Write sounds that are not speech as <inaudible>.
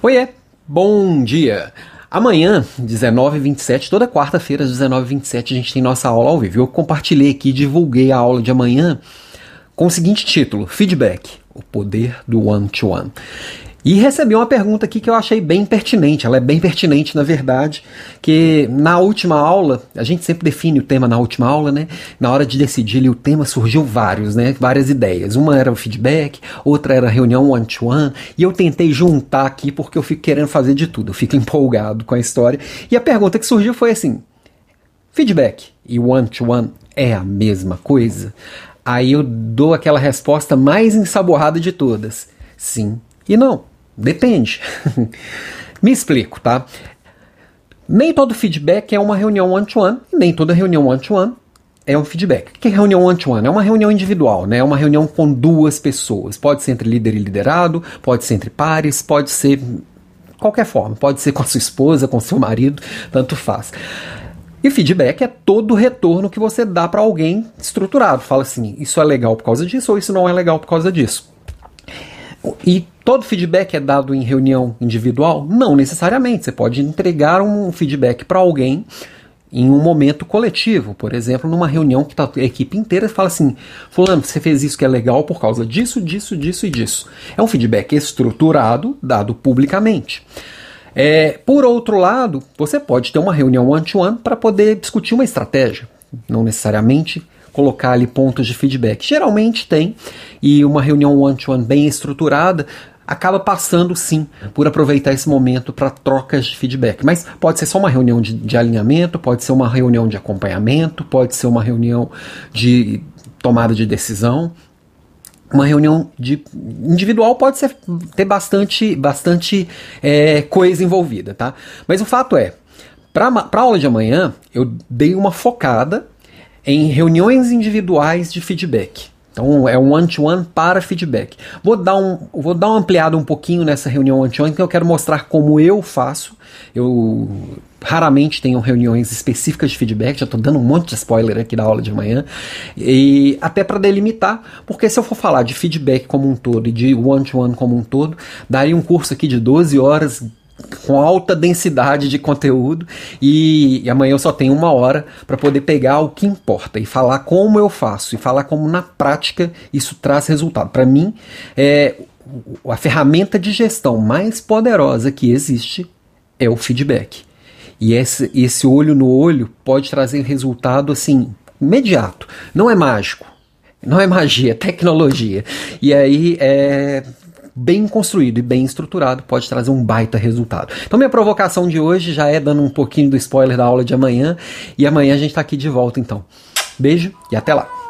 Oiê, bom dia! Amanhã, 19h27, toda quarta-feira às 19h27, a gente tem nossa aula ao vivo. Eu compartilhei aqui, divulguei a aula de amanhã com o seguinte título: Feedback, o poder do one-to-one. -one. E recebi uma pergunta aqui que eu achei bem pertinente, ela é bem pertinente na verdade, que na última aula, a gente sempre define o tema na última aula, né? Na hora de decidir o tema surgiu vários, né? Várias ideias. Uma era o feedback, outra era a reunião one-to-one, -one, e eu tentei juntar aqui porque eu fico querendo fazer de tudo, eu fico <laughs> empolgado com a história. E a pergunta que surgiu foi assim: feedback e one-to-one -one é a mesma coisa? Aí eu dou aquela resposta mais ensaborrada de todas. Sim e não. Depende. <laughs> Me explico, tá? Nem todo feedback é uma reunião one-to-one, -one, nem toda reunião one-to-one -one é um feedback. O que é reunião one-to-one? -one? É uma reunião individual, né? É uma reunião com duas pessoas. Pode ser entre líder e liderado, pode ser entre pares, pode ser qualquer forma. Pode ser com a sua esposa, com seu marido, tanto faz. E feedback é todo o retorno que você dá para alguém estruturado. Fala assim, isso é legal por causa disso ou isso não é legal por causa disso. E todo feedback é dado em reunião individual? Não necessariamente. Você pode entregar um feedback para alguém em um momento coletivo, por exemplo, numa reunião que tá a equipe inteira fala assim: Fulano, você fez isso que é legal por causa disso, disso, disso e disso. É um feedback estruturado, dado publicamente. É, por outro lado, você pode ter uma reunião one-to-one para poder discutir uma estratégia, não necessariamente colocar ali pontos de feedback. Geralmente tem, e uma reunião one-to-one -one bem estruturada acaba passando sim por aproveitar esse momento para trocas de feedback. Mas pode ser só uma reunião de, de, alinhamento, pode ser uma reunião de acompanhamento, pode ser uma reunião de tomada de decisão. Uma reunião de individual pode ser, ter bastante, bastante é, coisa envolvida, tá? Mas o fato é, para a aula de amanhã, eu dei uma focada em reuniões individuais de feedback. Então é um one-to-one -one para feedback. Vou dar, um, vou dar uma ampliada um pouquinho nessa reunião one-to-one, que eu quero mostrar como eu faço. Eu raramente tenho reuniões específicas de feedback, já estou dando um monte de spoiler aqui da aula de manhã, e até para delimitar, porque se eu for falar de feedback como um todo e de one-to-one -one como um todo, daria um curso aqui de 12 horas com alta densidade de conteúdo e, e amanhã eu só tenho uma hora para poder pegar o que importa e falar como eu faço e falar como na prática isso traz resultado. Para mim, é, a ferramenta de gestão mais poderosa que existe é o feedback. E esse, esse olho no olho pode trazer resultado assim imediato. Não é mágico, não é magia, é <laughs> tecnologia. E aí é, bem construído e bem estruturado pode trazer um baita resultado. Então minha provocação de hoje já é dando um pouquinho do spoiler da aula de amanhã e amanhã a gente está aqui de volta então. Beijo e até lá.